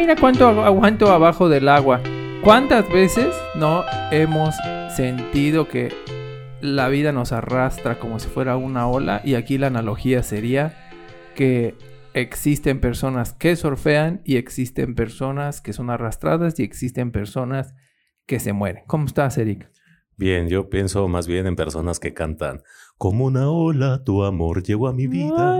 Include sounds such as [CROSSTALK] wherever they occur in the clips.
mira cuánto aguanto abajo del agua. ¿Cuántas veces no hemos sentido que la vida nos arrastra como si fuera una ola? Y aquí la analogía sería que existen personas que surfean y existen personas que son arrastradas y existen personas que se mueren. ¿Cómo estás, Eric? Bien, yo pienso más bien en personas que cantan como una ola, tu amor llegó a mi vida.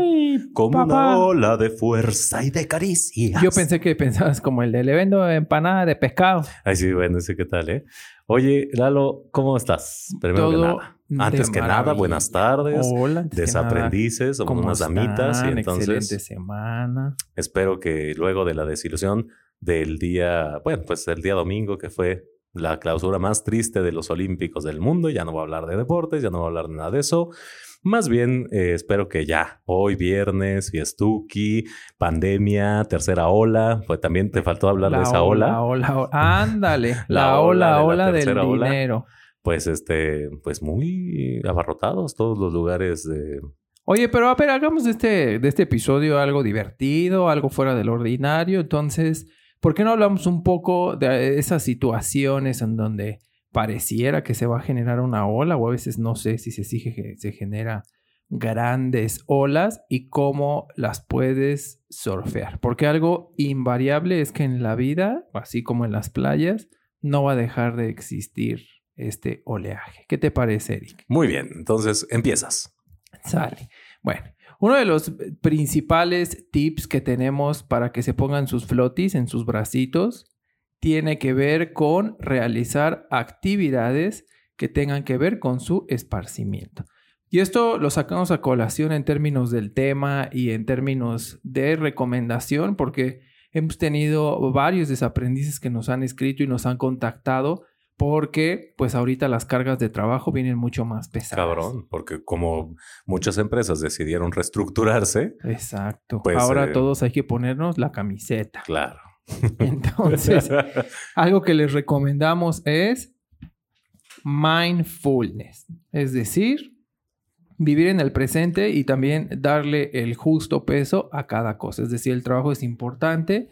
como una ola de fuerza y de caricias. Yo pensé que pensabas como el de le vendo empanada de pescado. Ay, sí, bueno, sé qué tal, ¿eh? Oye, Lalo, ¿cómo estás? Primero que nada. Antes que nada, buenas tardes. Hola, Desaprendices, somos unas damitas. Y entonces. Excelente semana. Espero que luego de la desilusión del día, bueno, pues el día domingo que fue la clausura más triste de los Olímpicos del mundo. Ya no voy a hablar de deportes, ya no voy a hablar de nada de eso. Más bien, eh, espero que ya, hoy viernes, fiestuki, pandemia, tercera ola, pues también te faltó hablar de esa ola. La ola, ándale, [LAUGHS] la, ola, ola, del dinero. Pues este, pues muy abarrotados todos los lugares de... Oye, pero a ver, hagamos de este, de este episodio algo divertido, algo fuera del ordinario. Entonces, ¿Por qué no hablamos un poco de esas situaciones en donde pareciera que se va a generar una ola o a veces no sé si se sigue que se genera grandes olas y cómo las puedes surfear? Porque algo invariable es que en la vida, así como en las playas, no va a dejar de existir este oleaje. ¿Qué te parece, Eric? Muy bien, entonces empiezas. Sale. Bueno, uno de los principales tips que tenemos para que se pongan sus flotis en sus bracitos tiene que ver con realizar actividades que tengan que ver con su esparcimiento. Y esto lo sacamos a colación en términos del tema y en términos de recomendación, porque hemos tenido varios desaprendices que nos han escrito y nos han contactado porque pues ahorita las cargas de trabajo vienen mucho más pesadas. Cabrón, porque como muchas empresas decidieron reestructurarse. Exacto. Pues, Ahora eh, todos hay que ponernos la camiseta. Claro. [LAUGHS] [LAUGHS] Entonces, algo que les recomendamos es mindfulness, es decir, vivir en el presente y también darle el justo peso a cada cosa. Es decir, el trabajo es importante,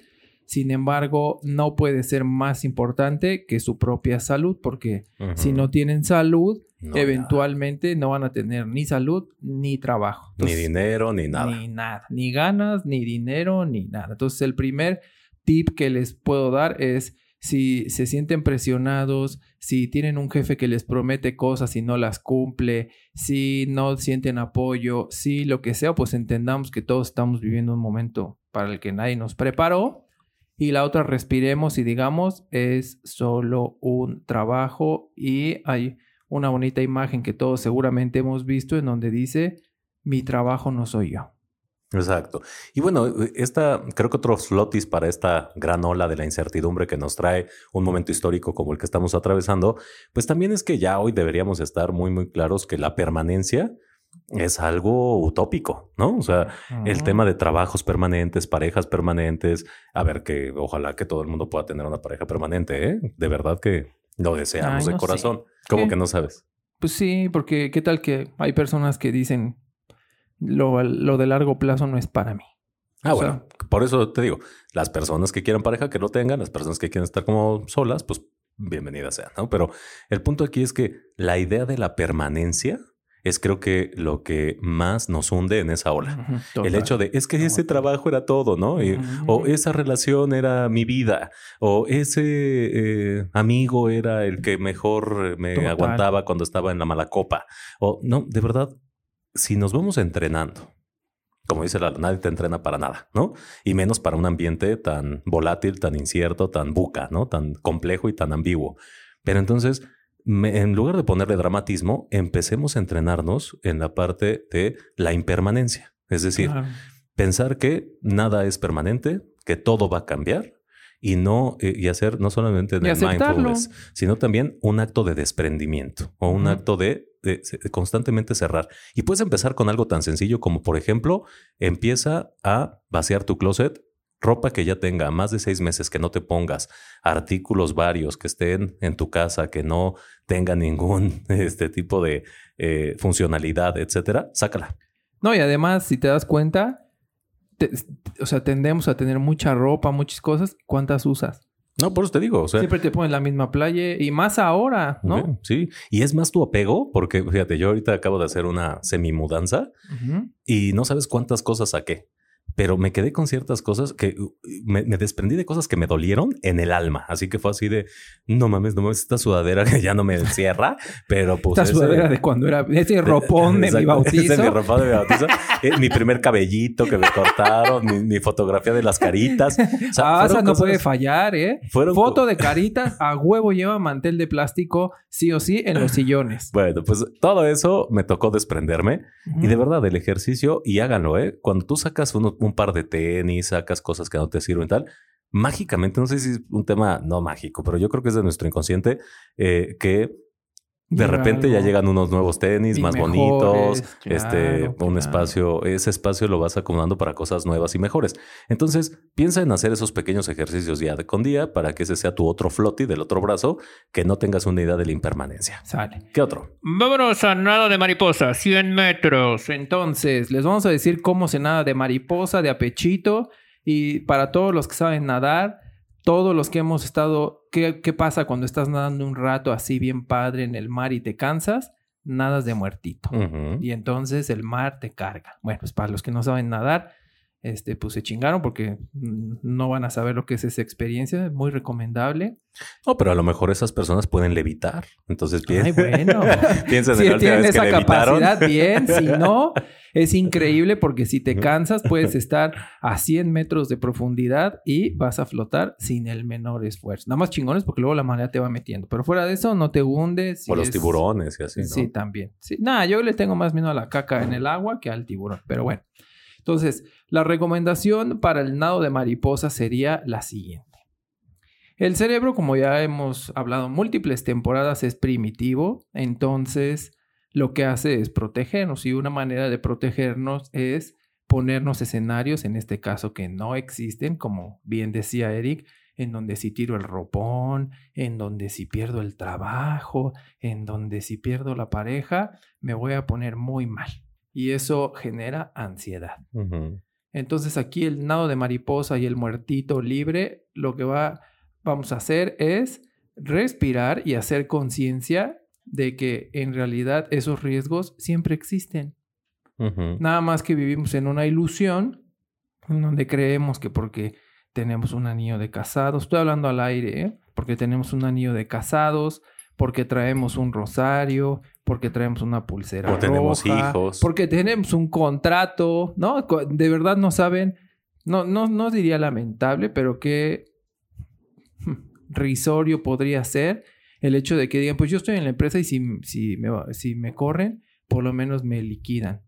sin embargo, no puede ser más importante que su propia salud, porque si no tienen salud, eventualmente no van a tener ni salud ni trabajo. ni dinero, ni nada. Ni nada. Ni ganas, ni dinero, ni nada. Entonces, el primer tip que les puedo dar es si se sienten presionados, si tienen un jefe que les promete cosas y no las cumple, si no sienten apoyo, si lo que sea, pues entendamos que todos estamos viviendo un momento para el que nadie nos preparó y la otra respiremos y digamos es solo un trabajo y hay una bonita imagen que todos seguramente hemos visto en donde dice mi trabajo no soy yo. Exacto. Y bueno, esta, creo que otro flotis para esta gran ola de la incertidumbre que nos trae un momento histórico como el que estamos atravesando, pues también es que ya hoy deberíamos estar muy, muy claros que la permanencia es algo utópico, ¿no? O sea, el tema de trabajos permanentes, parejas permanentes, a ver que ojalá que todo el mundo pueda tener una pareja permanente, ¿eh? De verdad que lo deseamos de corazón. ¿Cómo que no sabes? Pues sí, porque qué tal que hay personas que dicen lo, lo de largo plazo no es para mí. Ah, bueno, por eso te digo, las personas que quieran pareja que lo tengan, las personas que quieran estar como solas, pues bienvenidas sean, ¿no? Pero el punto aquí es que la idea de la permanencia es creo que lo que más nos hunde en esa ola. el hecho de, es que ese trabajo era todo, ¿no? o esa relación era mi vida, o ese eh, amigo era el que mejor me aguantaba cuando estaba en la mala copa. O no, de verdad, si nos vamos entrenando, como dice la, nadie te entrena para nada, ¿no? Y menos para un ambiente tan volátil, tan incierto, tan buca, ¿no? Tan complejo y tan ambiguo. Pero entonces en lugar de ponerle dramatismo, empecemos a entrenarnos en la parte de la impermanencia. Es decir, pensar que nada es permanente, que todo va a cambiar y no eh, y hacer no solamente de mindfulness, sino también un acto de desprendimiento o un acto de, constantemente cerrar. Y puedes empezar con algo tan sencillo como, por ejemplo, empieza a vaciar tu closet ropa que ya tenga más de seis meses que no te pongas, artículos varios que estén en tu casa, que no tengan ningún [LAUGHS] este tipo de eh, funcionalidad, etcétera, sácala. No, y además, si te das cuenta, o sea, tendemos a tener mucha ropa, muchas cosas. ¿Cuántas usas? No, por eso te digo. O sea, Siempre te pones la misma playa y más ahora, ¿no? Sí. Y es más tu apego, porque fíjate, yo ahorita acabo de hacer una semi-mudanza Ujú. y no sabes cuántas cosas saqué. Pero me quedé con ciertas cosas que uh, me, me desprendí de cosas que me dolieron en el alma. Así que fue así de no mames, no mames, esta sudadera que [LAUGHS] ya no me encierra, pero pues. Esta ese- sudadera de cuando era ese ropón de mi Exacto, bautizo. ese de mi ropón de mi bautizo. Eh, mi primer cabellito que me cortaron, mi, mi fotografía de las caritas. O sea, ah, esa no cosas- puede fallar, ¿eh? fueron Foto de caritas, a huevo lleva mantel de plástico, sí o sí, en los sillones. [LAUGHS] Bueno, pues todo eso me tocó desprenderme. Y de verdad, el ejercicio, y háganlo, ¿eh? Cuando tú sacas uno- un par de tenis, sacas cosas que no te sirven tal, mágicamente, no sé si es un tema no mágico, pero yo creo que es de nuestro inconsciente, eh, que de Llega repente ya llegan unos nuevos tenis Y más mejores, bonitos, claro, este, un claro. espacio, ese espacio lo vas acomodando para cosas nuevas y mejores. Entonces, piensa en hacer esos pequeños ejercicios día de con día para que ese sea tu otro flotti del otro brazo, que no tengas una idea de la impermanencia. Sale. ¿Qué otro? Vámonos a nada de mariposa, 100 metros. Entonces, les vamos a decir cómo se nada de mariposa, de apechito. Y para todos los que saben nadar, todos los que hemos estado, ¿qué, qué pasa cuando estás nadando un rato así bien padre en el mar y te cansas? Nadas de muertito. Y entonces el mar te carga. Bueno, pues para los que no saben nadar, este, pues se chingaron porque no van a saber lo que es esa experiencia. Muy recomendable. No, pero a lo mejor esas personas pueden levitar. Entonces piensa, Ay, bueno. [LAUGHS] en si última tienen que esa levitaron. capacidad, bien. Si [LAUGHS] no, es increíble porque si te cansas, puedes [LAUGHS] estar a 100 metros de profundidad y vas a flotar sin el menor esfuerzo. Nada más chingones porque luego la marea te va metiendo. Pero fuera de eso, no te hundes. O y los es- tiburones y así, ¿no? Sí, también. Sí. Nada, yo le tengo más miedo a la caca en el agua que al tiburón. Pero bueno. Entonces, la recomendación para el nado de mariposa sería la siguiente. El cerebro, como ya hemos hablado múltiples temporadas, es primitivo. Entonces, lo que hace es protegernos. Y una manera de protegernos es ponernos escenarios, en este caso que no existen, como bien decía Eric, en donde si tiro el ropón, en donde si pierdo el trabajo, en donde si pierdo la pareja, me voy a poner muy mal. Y eso genera ansiedad. Entonces aquí el nado de mariposa y el muertito libre, lo que va, vamos a hacer es respirar y hacer conciencia de que en realidad esos riesgos siempre existen. Nada más que vivimos en una ilusión en donde creemos que porque tenemos un anillo de casados, estoy hablando al aire, ¿eh? porque tenemos un anillo de casados, porque traemos un rosario, porque traemos una pulsera O tenemos hijos. porque tenemos un contrato, ¿no? De verdad no saben, no, no, no diría lamentable, pero qué risorio podría ser el hecho de que digan, pues yo estoy en la empresa y si, si, me, si me corren, por lo menos me liquidan.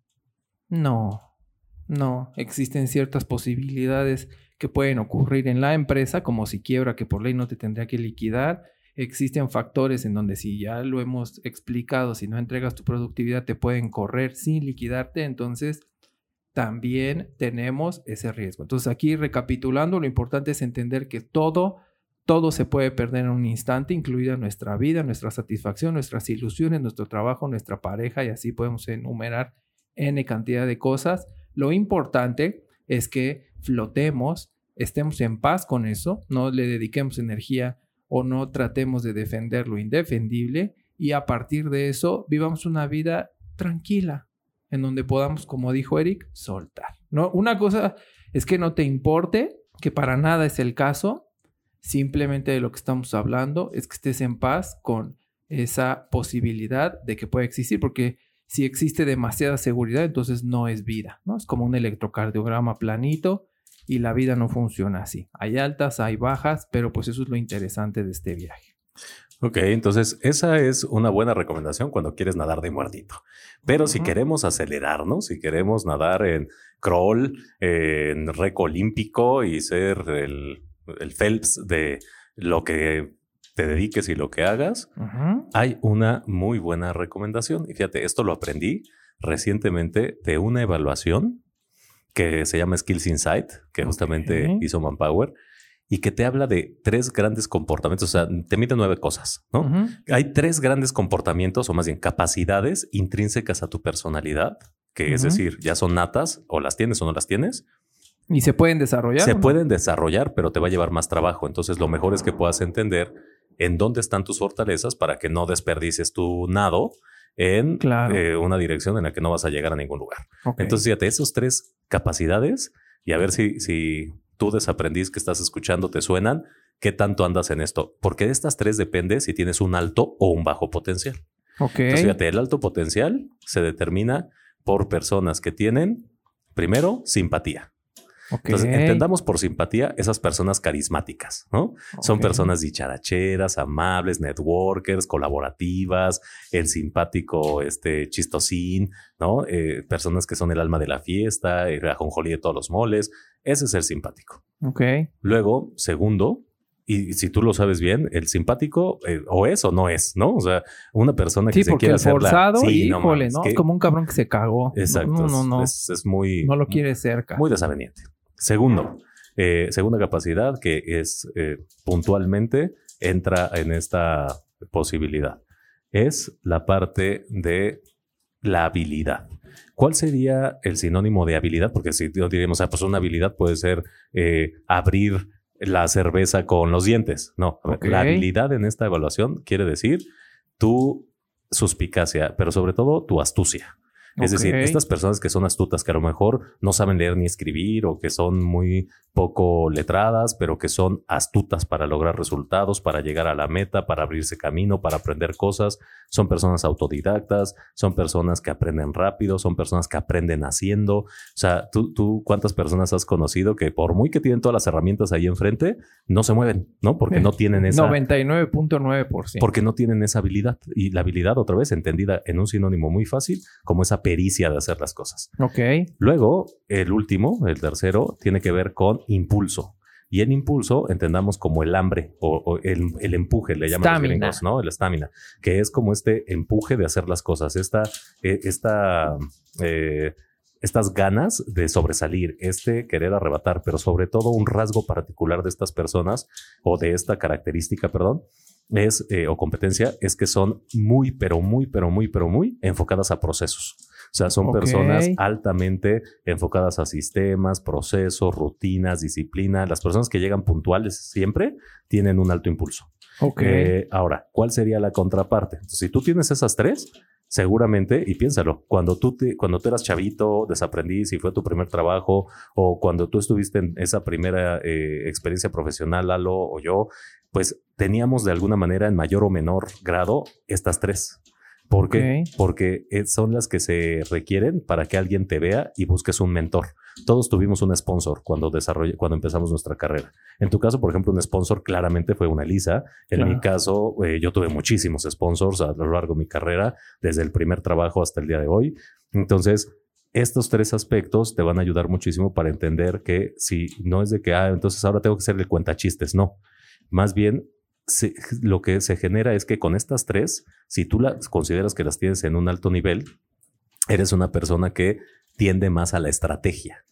No, no, existen ciertas posibilidades que pueden ocurrir en la empresa, como si quiebra que por ley no te tendría que liquidar. Existen factores en donde si ya lo hemos explicado, si no entregas tu productividad te pueden correr sin liquidarte, entonces también tenemos ese riesgo. Entonces aquí recapitulando, lo importante es entender que todo, todo se puede perder en un instante, incluida nuestra vida, nuestra satisfacción, nuestras ilusiones, nuestro trabajo, nuestra pareja y así podemos enumerar n cantidad de cosas. Lo importante es que flotemos, estemos en paz con eso, no le dediquemos energía o no tratemos de defender lo indefendible y a partir de eso vivamos una vida tranquila en donde podamos, como dijo Eric, soltar. ¿no? Una cosa es que no te importe, que para nada es el caso, simplemente de lo que estamos hablando es que estés en paz con esa posibilidad de que pueda existir, porque si existe demasiada seguridad, entonces no es vida, ¿no? Es como un electrocardiograma planito y la vida no funciona así. Hay altas, hay bajas, pero pues eso es lo interesante de este viaje. Ok, entonces esa es una buena recomendación cuando quieres nadar de muertito. Pero si queremos acelerarnos, si queremos nadar en crawl, en reco olímpico y ser el, el Phelps de lo que te dediques y lo que hagas, hay una muy buena recomendación. Y fíjate, esto lo aprendí recientemente de una evaluación que se llama Skills Insight, que justamente hizo Manpower, y que te habla de tres grandes comportamientos. O sea, te mide nueve cosas, ¿no? Hay tres grandes comportamientos, o más bien capacidades intrínsecas a tu personalidad, que es decir, ya son natas, o las tienes o no las tienes, ¿Y se pueden desarrollar? Se pueden desarrollar, pero te va a llevar más trabajo. Entonces, lo mejor es que puedas entender en dónde están tus fortalezas para que no desperdicies tu nado en eh, una dirección en la que no vas a llegar a ningún lugar. Entonces, fíjate, esos tres capacidades y a ver si, si tú desaprendiz que estás escuchando te suenan, qué tanto andas en esto. Porque de estas tres depende si tienes un alto o un bajo potencial. Entonces, fíjate, el alto potencial se determina por personas que tienen, primero, simpatía. Entonces, entendamos por simpatía esas personas carismáticas, ¿no? Son personas dicharacheras, amables, networkers, colaborativas, el simpático, este, chistosín, ¿no? Eh, personas que son el alma de la fiesta, el ajonjolí de todos los moles. Ese es el simpático. Ok. Luego, segundo, y si tú lo sabes bien, el simpático eh, o es o no es, ¿no? O sea, una persona que se quiere hacer forzado, sí, híjole, ¿no? Es como un cabrón que se cagó. Exacto. No, no, no. Es, es, muy... No lo quiere cerca. Muy desaveniente. Segundo, eh, segunda capacidad que es eh, puntualmente entra en esta posibilidad. Es la parte de la habilidad. ¿Cuál sería el sinónimo de habilidad? Porque si diríamos, ah, pues una habilidad puede ser eh, abrir la cerveza con los dientes. No, la habilidad en esta evaluación quiere decir tu suspicacia, pero sobre todo tu astucia. Es decir, estas personas que son astutas, que a lo mejor no saben leer ni escribir o que son muy poco letradas, pero que son astutas para lograr resultados, para llegar a la meta, para abrirse camino, para aprender cosas. Son personas autodidactas, son personas que aprenden rápido, son personas que aprenden haciendo. O sea, tú, tú ¿cuántas personas has conocido que por muy que tienen todas las herramientas ahí enfrente, no se mueven, ¿no? Porque no [LAUGHS] tienen esa... 99.9%. Porque no tienen esa habilidad. Y la habilidad, otra vez, entendida en un sinónimo muy fácil, como esa pericia de hacer las cosas. Ok. Luego, el último, el tercero, tiene que ver con impulso. Y el impulso entendamos como el hambre o, el, empuje, le llaman los gringos, ¿no? El estamina, que es como este empuje de hacer las cosas, esta, eh, esta, eh, estas ganas de sobresalir, este querer arrebatar, pero sobre todo un rasgo particular de estas personas o de esta característica, perdón, es, eh, o competencia, es que son muy, pero muy, pero muy, pero muy enfocadas a procesos. O sea, son personas altamente enfocadas a sistemas, procesos, rutinas, disciplina. Las personas que llegan puntuales siempre tienen un alto impulso. Ok. Eh, ahora, ¿cuál sería la contraparte? si tú tienes esas tres, seguramente, y piénsalo, cuando tú, te, cuando tú eras chavito, desaprendiz y fue tu primer trabajo, o cuando tú estuviste en esa primera eh, experiencia profesional, Lalo o yo, pues teníamos de alguna manera en mayor o menor grado estas tres. ¿Por qué? Porque eh, son las que se requieren para que alguien te vea y busques un mentor. Todos tuvimos un sponsor cuando cuando empezamos nuestra carrera. En tu caso, por ejemplo, un sponsor claramente fue una Lisa. En mi caso, eh, yo tuve muchísimos sponsors a lo largo de mi carrera, desde el primer trabajo hasta el día de hoy. Entonces, estos tres aspectos te van a ayudar muchísimo para entender que si no es de que, ah, entonces ahora tengo que ser el cuentachistes, no. Más bien lo que se genera es que con estas tres, si tú las consideras que las tienes en un alto nivel, eres una persona que tiende más a la estrategia.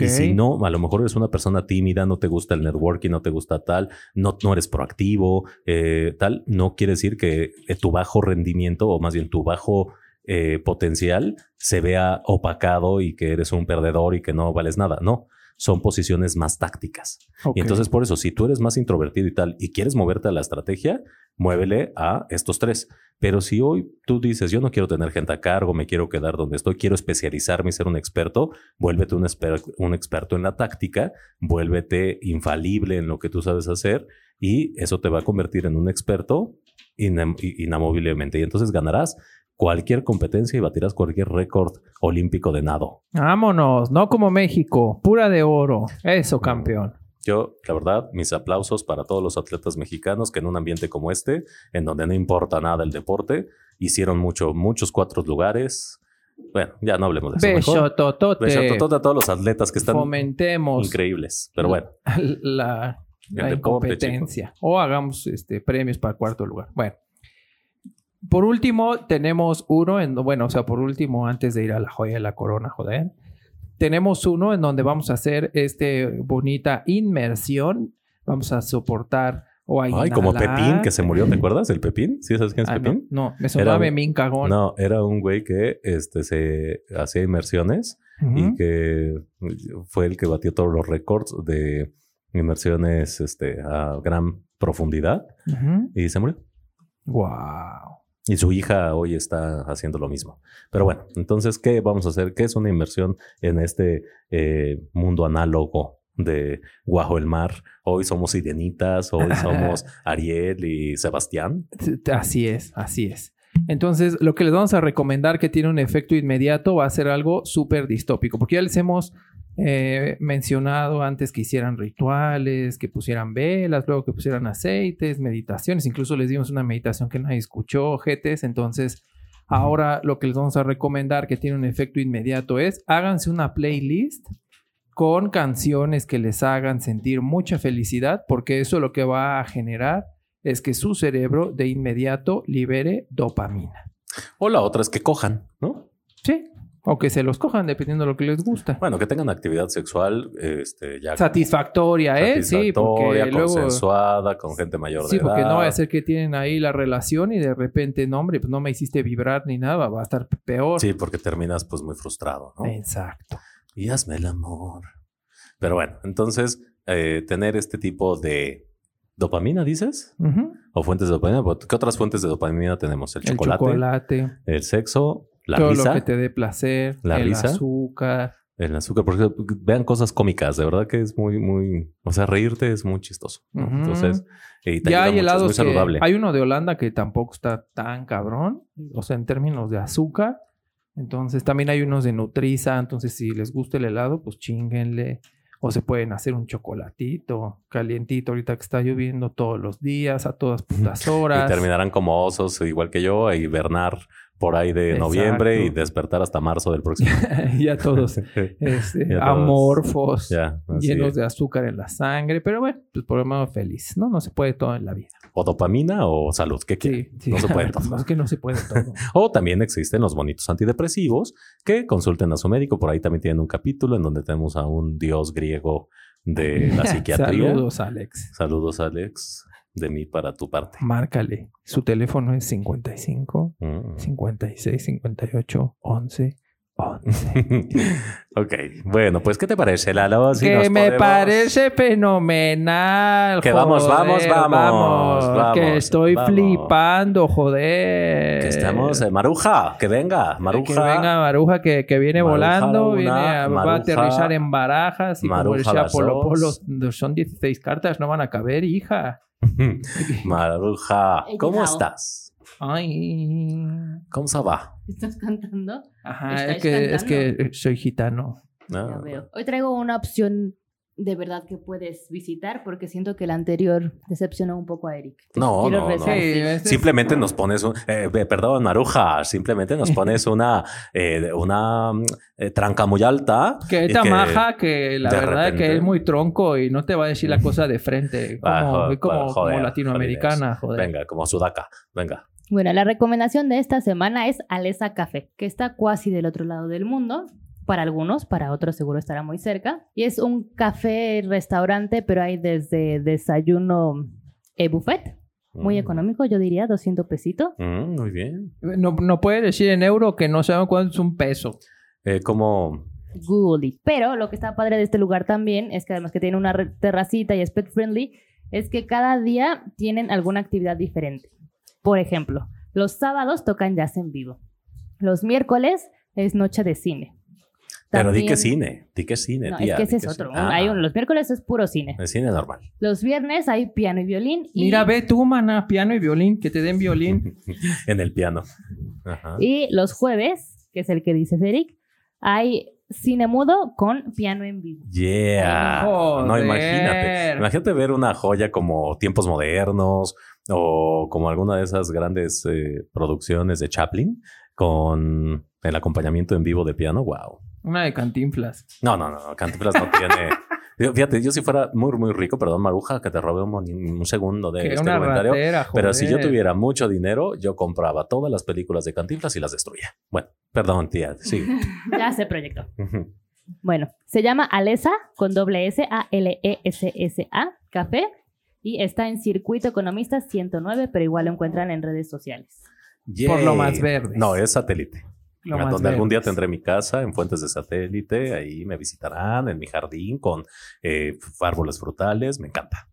Y si no, a lo mejor eres una persona tímida, no te gusta el networking, no te gusta tal, no, no eres proactivo, eh, tal, no quiere decir que eh, tu bajo rendimiento o más bien tu bajo eh, potencial se vea opacado y que eres un perdedor y que no vales nada. No, son posiciones más tácticas. Y entonces por eso, si tú eres más introvertido y tal y quieres moverte a la estrategia, muévele a estos tres. Pero si hoy tú dices, yo no quiero tener gente a cargo, me quiero quedar donde estoy, quiero especializarme y ser un experto, vuélvete un, un experto en la táctica, vuélvete infalible en lo que tú sabes hacer y eso te va a convertir en un experto inamoviblemente. Y entonces ganarás cualquier competencia y batirás cualquier récord olímpico de nado. Vámonos, no como México, pura de oro. Eso, campeón. Yo, la verdad, mis aplausos para todos los atletas mexicanos que en un ambiente como este, en donde no importa nada el deporte, hicieron mucho, muchos cuatro lugares. Bueno, ya no hablemos de eso. Beso totote. Beso totote a todos los atletas que están Fomentemos increíbles. Pero bueno. [LAUGHS] La, la, competencia. O hagamos este, premios para el cuarto lugar. Bueno. Por último, tenemos uno, en, bueno, o sea, por último, antes de ir a la joya de la corona, joder, tenemos uno en donde vamos a hacer esta bonita inmersión. Vamos a soportar O a Ay, como. Pepín, que se murió, ¿te acuerdas? ¿El Pepín? ¿Sí sabes quién es Ah, no, Pepín? no, me sonaba Memín cagón. No, era un güey que este, se hacía inmersiones y que fue el que batió todos los récords de inmersiones este, a gran profundidad y se murió. Wow. Y su hija hoy está haciendo lo mismo. Pero bueno, entonces, ¿qué vamos a hacer? ¿Qué es una inmersión en este eh, mundo análogo de Guajo el Mar? Hoy somos Sirenitas, hoy [LAUGHS] somos Ariel y Sebastián. Así es, así es. Entonces, lo que les vamos a recomendar que tiene un efecto inmediato va a ser algo súper distópico, porque ya les hemos eh, mencionado antes que hicieran rituales, que pusieran velas, luego que pusieran aceites, meditaciones, incluso les dimos una meditación que nadie escuchó, ojetes, entonces ahora lo que les vamos a recomendar que tiene un efecto inmediato es háganse una playlist con canciones que les hagan sentir mucha felicidad, porque eso lo que va a generar es que su cerebro de inmediato libere dopamina. O la otra es que cojan, ¿no? Sí. O que se los cojan dependiendo de lo que les gusta. Bueno, que tengan actividad sexual este, ya Satisfactoria, ¿eh? Sí, porque satisfactoria, luego... consensuada, con gente mayor de Sí, porque edad. no va a ser que tienen ahí la relación y de repente, no, hombre, pues no me hiciste vibrar ni nada, va a estar peor. Sí, porque terminas pues muy frustrado, ¿no? Exacto. Y hazme el amor. Pero bueno, entonces eh, tener este tipo de dopamina, dices, Ujú. o fuentes de dopamina. ¿Qué otras fuentes de dopamina tenemos? El El chocolate, chocolate, el sexo, la todo risa, lo que te dé placer, La el risa. azúcar. el azúcar. Porque vean cosas cómicas, de verdad que es muy, muy, o sea, reírte es muy chistoso. Entonces, y te Ya hay mucho, es helados muy saludable. Hay uno de Holanda que tampoco está tan cabrón, o sea, en términos de azúcar. Entonces, también hay unos de Nutriza. Entonces, si les gusta el helado, pues chinguenle. O se pueden hacer un chocolatito calientito ahorita que está lloviendo todos los días, a todas putas horas. Y terminarán como osos, igual que yo, e hibernar por ahí de Exacto. noviembre y despertar hasta marzo del próximo. [LAUGHS] ya todos [LAUGHS] este, Ya todos- amorfos, ya, llenos es. de azúcar en la sangre. Pero bueno, pues por lo menos feliz, ¿no? No se puede todo en la vida. O dopamina o salud, ¿qué? Sí, sí. No se puede [LAUGHS] todo. No, es que no se puede todo. O también existen los bonitos antidepresivos que consulten a su médico. Por ahí también tienen un capítulo en donde tenemos a un dios griego de la psiquiatría. Saludos, Alex. Saludos, Alex, de mí para tu parte. Márcale. Su teléfono es 55 Mm. 56 58 11 11. ok, bueno, pues, ¿qué te parece, Lalo? Si que nos me podemos- parece fenomenal. Que vamos, vamos, joder, vamos, vamos, Que estoy vamos. flipando, joder. Que estamos, eh, Maruja, que venga, Maruja. Que venga Maruja que, que viene Maruja volando, una, viene a, va a Maruja- aterrizar en barajas y como Maruja decía las Polo. Polo, son 16 cartas, no van a caber, hija. [LAUGHS] Maruja, ¿cómo estás? Ay. ¿Cómo se va? ¿Estás cantando? Ajá, es ¿Estáis que, es cantando? que soy gitano. Ah, Ya veo. Hoy traigo una opción de verdad que puedes visitar porque siento que el anterior decepcionó un poco a Eric. No, no, no. Simplemente nos pones un, eh, perdón, Maruja, simplemente nos [LAUGHS] pones una, eh, una eh, tranca muy alta. Que y es tan maja que la verdad es que es muy tronco y no te va a decir la cosa de frente. [LAUGHS] Como, Ah, como, joder, como joder, latinoamericana, joder. Venga, como Sudaka, venga. Bueno, la recomendación de esta semana es Alesa Café, que está cuasi del otro lado del mundo. Para algunos, para otros seguro estará muy cerca. Y es un café restaurante, pero hay desde desayuno e buffet. Muy Mm. económico, yo diría, 200 pesitos. Mm, muy bien. No, no puede decir en euro que no saben cuánto es un peso. Eh, como Google it. Pero lo que está padre de este lugar también es que además que tiene una terracita y es pet friendly, es que cada día tienen alguna actividad diferente. Por ejemplo, los sábados tocan jazz en vivo. Los miércoles es noche de cine. Pero di que cine, di que cine, No, tía. es que ese es otro. cine. Ah, Hay un- los miércoles es puro cine. El cine normal. Los viernes hay piano y violín. Y, Mira, ve tú, mana, piano y violín, que te den violín. [LAUGHS] en el piano. Ajá. y los jueves, que es el que dice Eric, hay cine mudo con piano en vivo. Yeah. No, imagínate. Imagínate ver una joya como Tiempos Modernos o como alguna de esas grandes eh, producciones de Chaplin con el acompañamiento en vivo de piano. Wow. Una de cantinflas. No, no, no. Cantinflas no tiene. [LAUGHS] Yo- Fíjate, yo si fuera muy, muy rico, perdón, Maruja, que te robe un, segundo de Que este una comentario. ratera, Pero si yo tuviera mucho dinero, yo compraba todas las películas de Cantinflas y las destruía. Bueno, perdón, tía. Sí. [LAUGHS] Ya se proyectó. Bueno, se llama Alesa con doble S, A-L-E-S-S-A, café. y está en Circuito Economista 109, pero igual lo encuentran en redes sociales. Por lo más verde. No, es satélite. Lo A más donde algún día tendré mi casa en fuentes de satélite, ahí me visitarán en mi jardín con eh, árboles frutales, me encanta.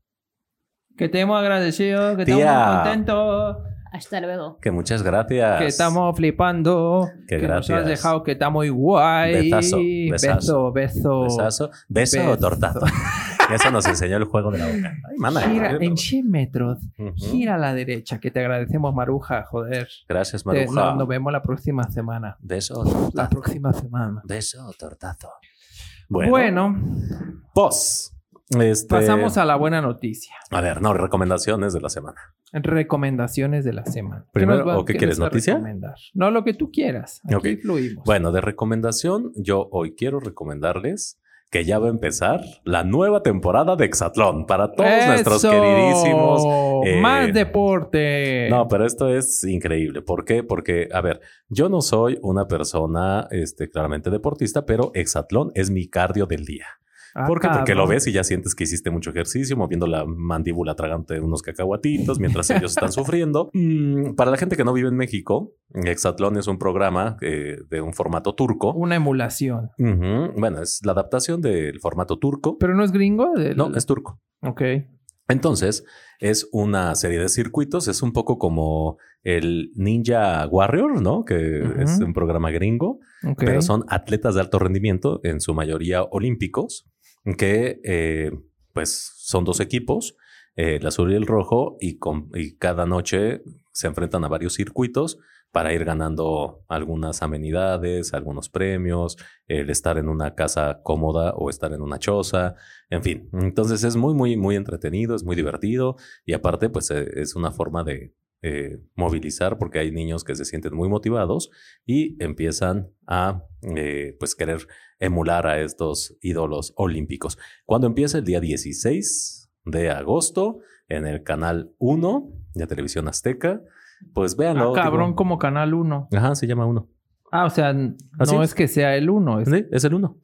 Que te hemos agradecido, que Tía. estamos contentos, Hasta luego. Que muchas gracias. que estamos flipando, Que que nos gracias. has dejado que está muy guay. Besazo, besazo. beso, beso. Besazo, beso o Beso. tortazo. [LAUGHS] Eso nos enseñó el juego de la boca. Ay, mana. Gira en 100 metros, gira a la derecha, que te agradecemos, Maruja, joder. Gracias, Te- Maruja. no- nos vemos la próxima semana. Beso La próxima semana. Beso tortazo. Bueno, Bueno, pos. Este, pasamos a la buena noticia. A ver, no, recomendaciones de la semana. Recomendaciones de la semana. Primero, nos va- ¿o qué quieres, noticia? recomendar? No, lo que tú quieras. Aquí Ok. fluimos. Bueno, de recomendación, yo hoy quiero recomendarles que ya va a empezar la nueva temporada de Exatlón para todos nuestros queridísimos. eh, Más deporte. No, pero esto es increíble. ¿Por qué? Porque, a ver, yo no soy una persona este, claramente deportista, pero Exatlón es mi cardio del día. Ah, ¿Por qué? Porque lo ves y ya sientes que hiciste mucho ejercicio, moviendo la mandíbula tragante de unos cacahuatitos mientras ellos están [LAUGHS] sufriendo. Mm, para la gente que no vive en México, Exatlón es un programa eh, de un formato turco. Una emulación. Bueno, es la adaptación del formato turco. ¿Pero no es gringo? No, es turco. Ok. Entonces, es una serie de circuitos, es un poco como el Ninja Warrior, ¿no? Que es un programa gringo, pero son atletas de alto rendimiento, en su mayoría olímpicos, que eh, pues son dos equipos, eh, el azul y el rojo, y, con- y cada noche se enfrentan a varios circuitos para ir ganando algunas amenidades, algunos premios, el estar en una casa cómoda o estar en una choza, en fin. Entonces es muy, muy, muy entretenido, es muy divertido y aparte pues eh, es una forma de eh, movilizar porque hay niños que se sienten muy motivados y empiezan a eh, pues querer emular a estos ídolos olímpicos. Cuando empieza el día 16 de agosto en el canal 1 de Televisión Azteca, pues Ah, véanlo. cabrón, digo- como Canal 1. Ajá, se llama 1. Ah, o sea, ¿Así? no es que sea el 1. Es... Sí, es el 1.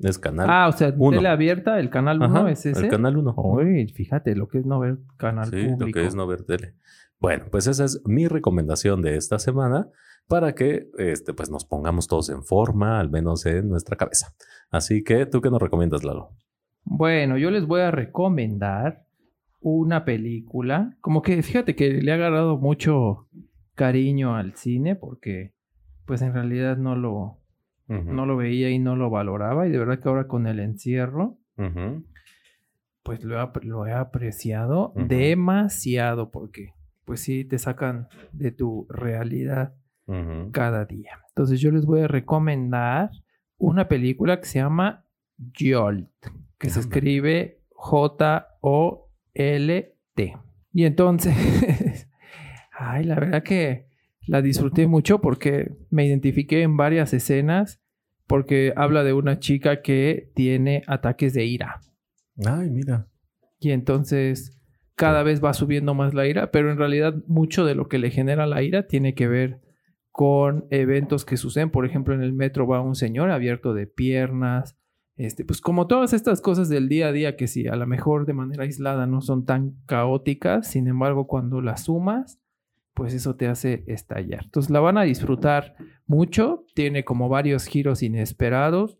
Es canal. Ah, o sea, uno. tele abierta, el Canal 1 Ajá, es ese. El canal 1. Uy, fíjate lo que es no ver canal Sí, público. lo que es no ver tele. Bueno, pues esa es mi recomendación de esta semana para que este, pues nos pongamos todos en forma, al menos en nuestra cabeza. Así que, ¿tú qué nos recomiendas, Lalo? Bueno, yo les voy a recomendar una película. Como que fíjate que le ha agarrado mucho cariño al cine porque pues en realidad no lo, no lo veía y no lo valoraba y de verdad que ahora con el encierro pues lo lo he apreciado Ujú. demasiado porque pues sí te sacan de tu realidad cada día. Entonces yo les voy a recomendar una película que se llama Jolt, que se escribe J-O-L-T. Y entonces, [LAUGHS] ay, la verdad que la disfruté mucho porque me identifiqué en varias escenas porque habla de una chica que tiene ataques de ira. Ay, mira. Y entonces cada vez va subiendo más la ira, pero en realidad mucho de lo que le genera la ira tiene que ver con eventos que suceden. Por ejemplo, en el metro va un señor abierto de piernas. Este, pues como todas estas cosas del día a día que sí, a lo mejor de manera aislada no son tan caóticas, sin embargo, cuando las sumas, pues eso te hace estallar. Entonces la van a disfrutar mucho, tiene como varios giros inesperados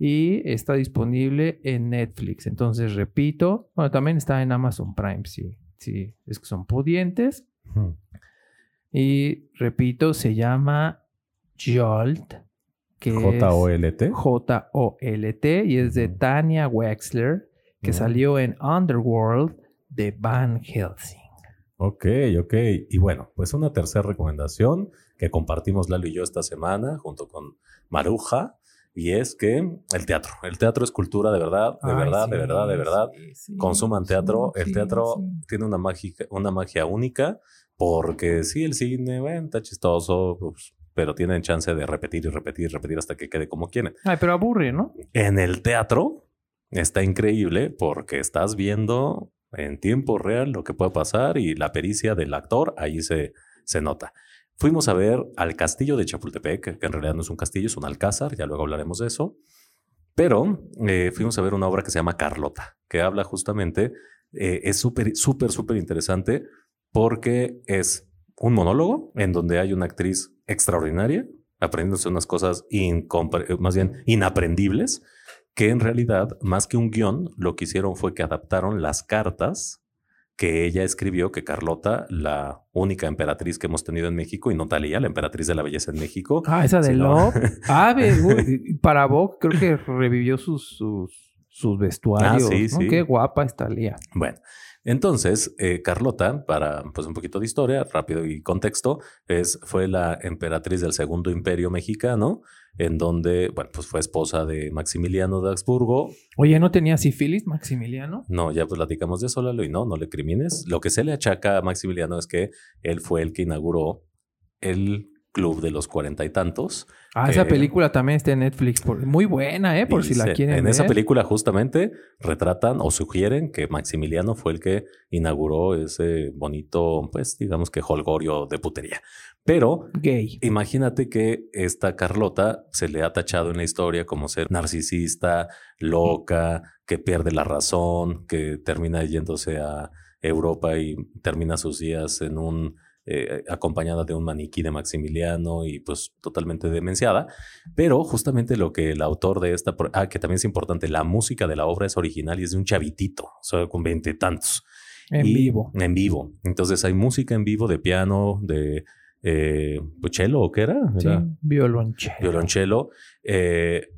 y está disponible en Netflix. Entonces, repito, bueno, también está en Amazon Prime, sí, sí, es que son pudientes. Y repito, se llama Jolt, que J-O-L-T. J-O-L-T y es de. Tania Wexler, que salió en Underworld de Van Helsing. Ok, ok. Y bueno, pues una tercera recomendación que compartimos Lalo y yo esta semana junto con Maruja. Y es que el teatro. El teatro es cultura de verdad, de Ay, verdad, sí, de verdad, de verdad. sí, sí, Consuman teatro. El teatro tiene una magia, una magia única porque sí, el cine, bueno, está chistoso, pues, pero tienen chance de repetir y repetir y repetir hasta que quede como quieren. Ay, pero aburre, ¿no? En el teatro está increíble porque estás viendo en tiempo real lo que puede pasar y la pericia del actor ahí se, se nota. Fuimos a ver al castillo de Chapultepec, que en realidad no es un castillo, es un alcázar, ya luego hablaremos de eso. Pero eh, fuimos a ver una obra que se llama Carlota, que habla justamente eh, es súper, súper, súper interesante porque es un monólogo en donde hay una actriz extraordinaria aprendiéndose unas cosas más bien inaprendibles que en realidad, más que un guion, lo que hicieron fue que adaptaron las cartas que ella escribió, que Carlota, la única emperatriz que hemos tenido en México, y no Talía, la emperatriz de la belleza en México. Ah, esa de Love. [LAUGHS] ah, para Vogue creo que revivió sus, sus, sus vestuarios. Ah, sí, sí. Qué guapa es Talía. Bueno, entonces, eh, Carlota, para pues un poquito de historia, rápido y contexto, es, fue la emperatriz del Segundo Imperio Mexicano, en donde, bueno, pues fue esposa de Maximiliano de Habsburgo. Oye, ¿no tenía sífilis Maximiliano? No, ya pues platicamos de eso, Lalo, y no, no le crimines. Lo que se le achaca a Maximiliano es que él fue el que inauguró el Club de los Cuarenta y Tantos. Ah, esa película también está en Netflix. Muy buena, ¿eh? Por si la quieren En esa película justamente retratan o sugieren que Maximiliano fue el que inauguró ese bonito, pues digamos que holgorio de putería. Pero gay. Imagínate que esta Carlota se le ha tachado en la historia como ser narcisista, loca, que pierde la razón, que termina yéndose a Europa y termina sus días en un eh, acompañada de un maniquí de Maximiliano y pues totalmente demenciada. Pero justamente lo que el autor de esta, ah, que también es importante, la música de la obra es original y es de un chavitito, o sea, con veintitantos. En vivo. En vivo. Entonces hay música en vivo de piano, de eh, ¿o qué era? Sí, violonchelo. Violonchelo. Eh,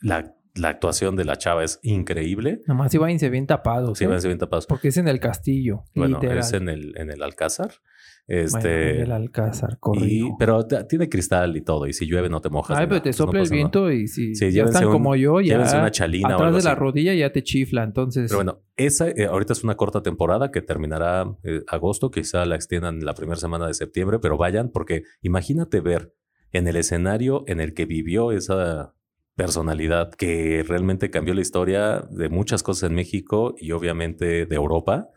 la la actuación de la chava es increíble. Nomás iba y se ven tapados. Sí, ¿eh? se ven tapados. Porque es en el castillo. Bueno, es en el, en el Alcázar. Este, el Alcázar, corrijo. pero tiene cristal y todo, y si llueve no te mojas. Ay, pero te sopla el viento y si ya están como yo, ya una chalina atrás de la rodilla ya te chifla, entonces... Pero bueno, esa eh, ahorita es una corta temporada que terminará eh, agosto, quizá la extiendan la primera semana de septiembre, pero vayan porque imagínate ver en el escenario en el que vivió esa personalidad que realmente cambió la historia de muchas cosas en México y obviamente de Europa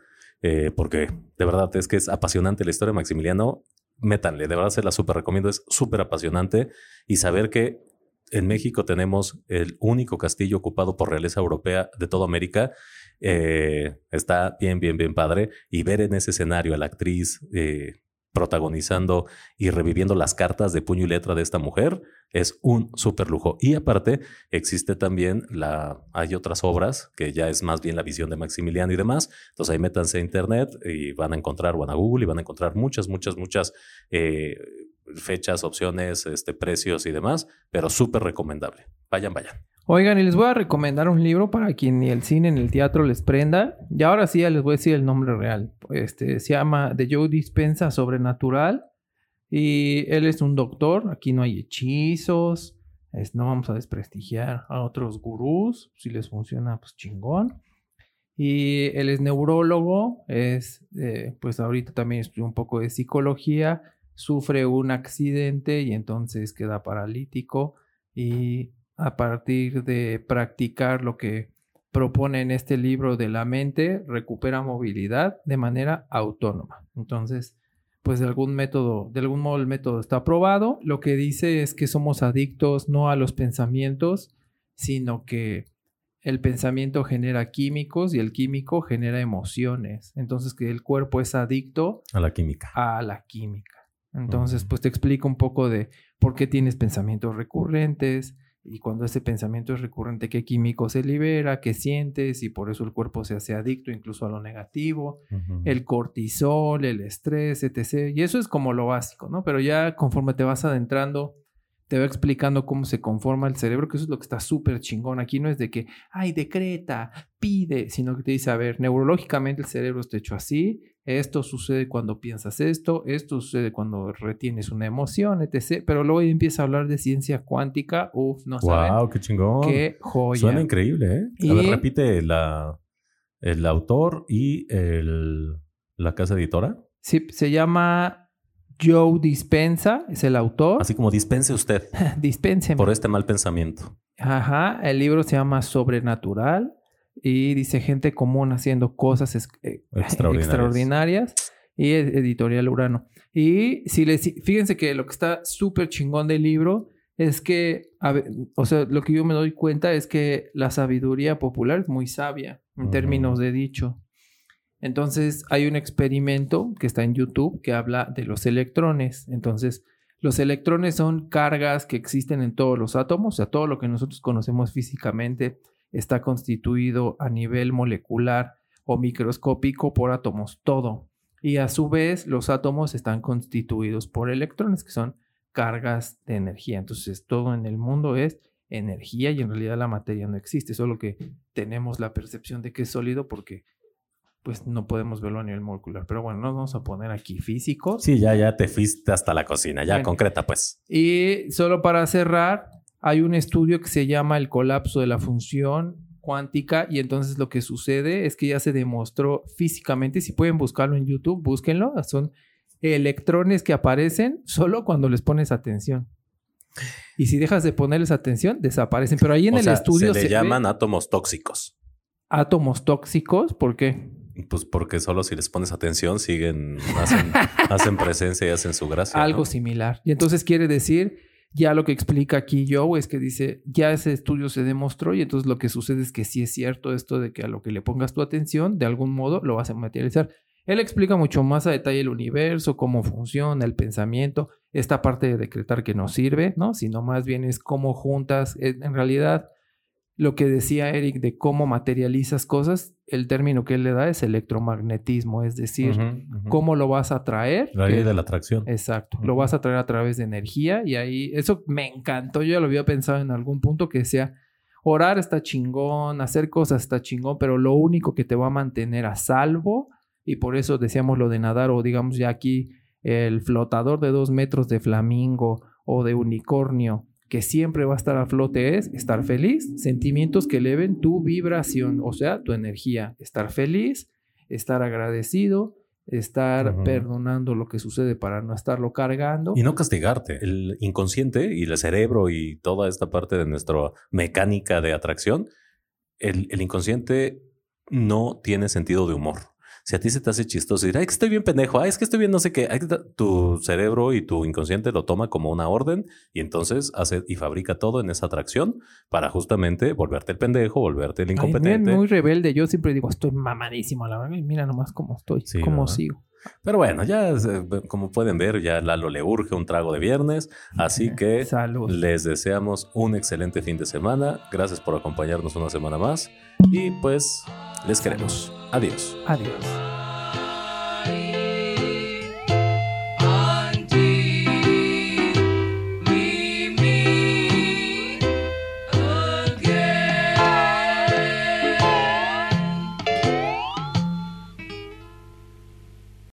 eh, porque de verdad es que es apasionante la historia de Maximiliano. Métanle, de verdad se la súper recomiendo, es súper apasionante y saber que en México tenemos el único castillo ocupado por realeza europea de toda América. Eh, está bien, bien, bien padre. Y ver en ese escenario a la actriz eh, protagonizando y reviviendo las cartas de puño y letra de esta mujer es un súper lujo. Y aparte existe también la, hay otras obras que ya es más bien la visión de Maximiliano y demás. Entonces ahí métanse a internet y van a encontrar, van a Google y van a encontrar muchas, muchas, muchas eh, fechas, opciones, este, precios y demás, pero súper recomendable. Vayan, vayan. Oigan, y les voy a recomendar un libro para quien ni el cine ni el teatro les prenda. Y ahora sí ya les voy a decir el nombre real. Este se llama The Joe Dispensa Sobrenatural. Y él es un doctor. Aquí no hay hechizos. no vamos a desprestigiar a otros gurús. Si les funciona, pues chingón. Y él es neurólogo. Es, eh, pues ahorita también estudia un poco de psicología. Sufre un accidente y entonces queda paralítico. Y a partir de practicar lo que propone en este libro de la mente, recupera movilidad de manera autónoma. Entonces, pues de algún método, de algún modo el método está aprobado. Lo que dice es que somos adictos no a los pensamientos, sino que el pensamiento genera químicos y el químico genera emociones. Entonces que el cuerpo es adicto a la química. A la química. Entonces, pues te explico un poco de por qué tienes pensamientos recurrentes, y cuando ese pensamiento es recurrente, qué químico se libera, qué sientes y por eso el cuerpo se hace adicto incluso a lo negativo, el cortisol, el estrés, etc. Y eso es como lo básico, ¿no? Pero ya conforme te vas adentrando, te va explicando cómo se conforma el cerebro, que eso es lo que está súper chingón. Aquí no es de que, ay, decreta, pide, sino que te dice, a ver, neurológicamente el cerebro está hecho así, esto sucede cuando piensas esto, esto sucede cuando retienes una emoción, etc. Pero luego empieza a hablar de ciencia cuántica, uff, no saben. ¡Wow, qué chingón! ¡Qué joya! Suena increíble, ¿eh? A ver, repite la, el autor y el, la casa editora. Sí, se llama Joe Dispensa es el autor. Así como dispense usted. [LAUGHS] dispense. Por este mal pensamiento. Ajá, el libro se llama Sobrenatural y dice gente común haciendo cosas eh, [LAUGHS] extraordinarias. y editorial Urano. Y si les, fíjense que lo que está súper chingón del libro es que, o sea, lo que yo me doy cuenta es que la sabiduría popular es muy sabia en términos de dicho. Entonces hay un experimento que está en YouTube que habla de los electrones. Entonces los electrones son cargas que existen en todos los átomos, o sea, todo lo que nosotros conocemos físicamente está constituido a nivel molecular o microscópico por átomos, todo. Y a su vez los átomos están constituidos por electrones, que son cargas de energía. Entonces todo en el mundo es energía y en realidad la materia no existe, solo que tenemos la percepción de que es sólido porque pues no podemos verlo a nivel molecular. Pero bueno, nos vamos a poner aquí físicos. Sí, ya, ya te fuiste hasta la cocina, ya concreta pues. Y solo para cerrar, hay un estudio que se llama el colapso de la función cuántica y entonces lo que sucede es que ya se demostró físicamente, si pueden buscarlo en YouTube, búsquenlo, son electrones que aparecen solo cuando les pones atención. Y si dejas de ponerles atención, desaparecen. Pero ahí en el estudio se, le llaman átomos tóxicos. Átomos tóxicos, ¿por qué? Pues porque solo si les pones atención siguen, hacen, [LAUGHS] presencia y hacen su gracia. Algo similar. Y entonces quiere decir, ya lo que explica aquí Joe es que dice, ya ese estudio se demostró y entonces lo que sucede es que sí es cierto esto de que a lo que le pongas tu atención, de algún modo lo vas a materializar. Él explica mucho más a detalle el universo, cómo funciona, el pensamiento, esta parte de decretar que no sirve, ¿no? Sino más bien es cómo juntas, en realidad lo que decía Eric de cómo materializas cosas, el término que él le da es electromagnetismo, es decir, cómo lo vas a traer. La ley de la atracción. Exacto, lo vas a traer a través de energía y ahí, eso me encantó, yo ya lo había pensado en algún punto que sea, orar está chingón, hacer cosas está chingón, pero lo único que te va a mantener a salvo, y por eso decíamos lo de nadar o digamos ya aquí el flotador de dos metros de flamingo o de unicornio, que siempre va a estar a flote es estar feliz, sentimientos que eleven tu vibración, o sea, tu energía, estar feliz, estar agradecido, estar perdonando lo que sucede para no estarlo cargando. Y no castigarte. El inconsciente y el cerebro y toda esta parte de nuestra mecánica de atracción, el inconsciente no tiene sentido de humor si a ti se te hace chistoso decir, ay, que estoy bien pendejo, ay, es que estoy bien no sé qué, tu cerebro y tu inconsciente lo toma como una orden y entonces hace y fabrica todo en esa atracción para justamente volverte el pendejo, volverte el incompetente. Ay, muy rebelde, yo siempre digo, estoy mamadísimo, la verdad, mira nomás cómo estoy, cómo sigo. Pero bueno, ya eh, como pueden ver, ya Lalo le urge un trago de viernes, así [LAUGHS] que les deseamos un excelente fin de semana. Gracias por acompañarnos una semana más y pues les queremos. Adiós. Adiós.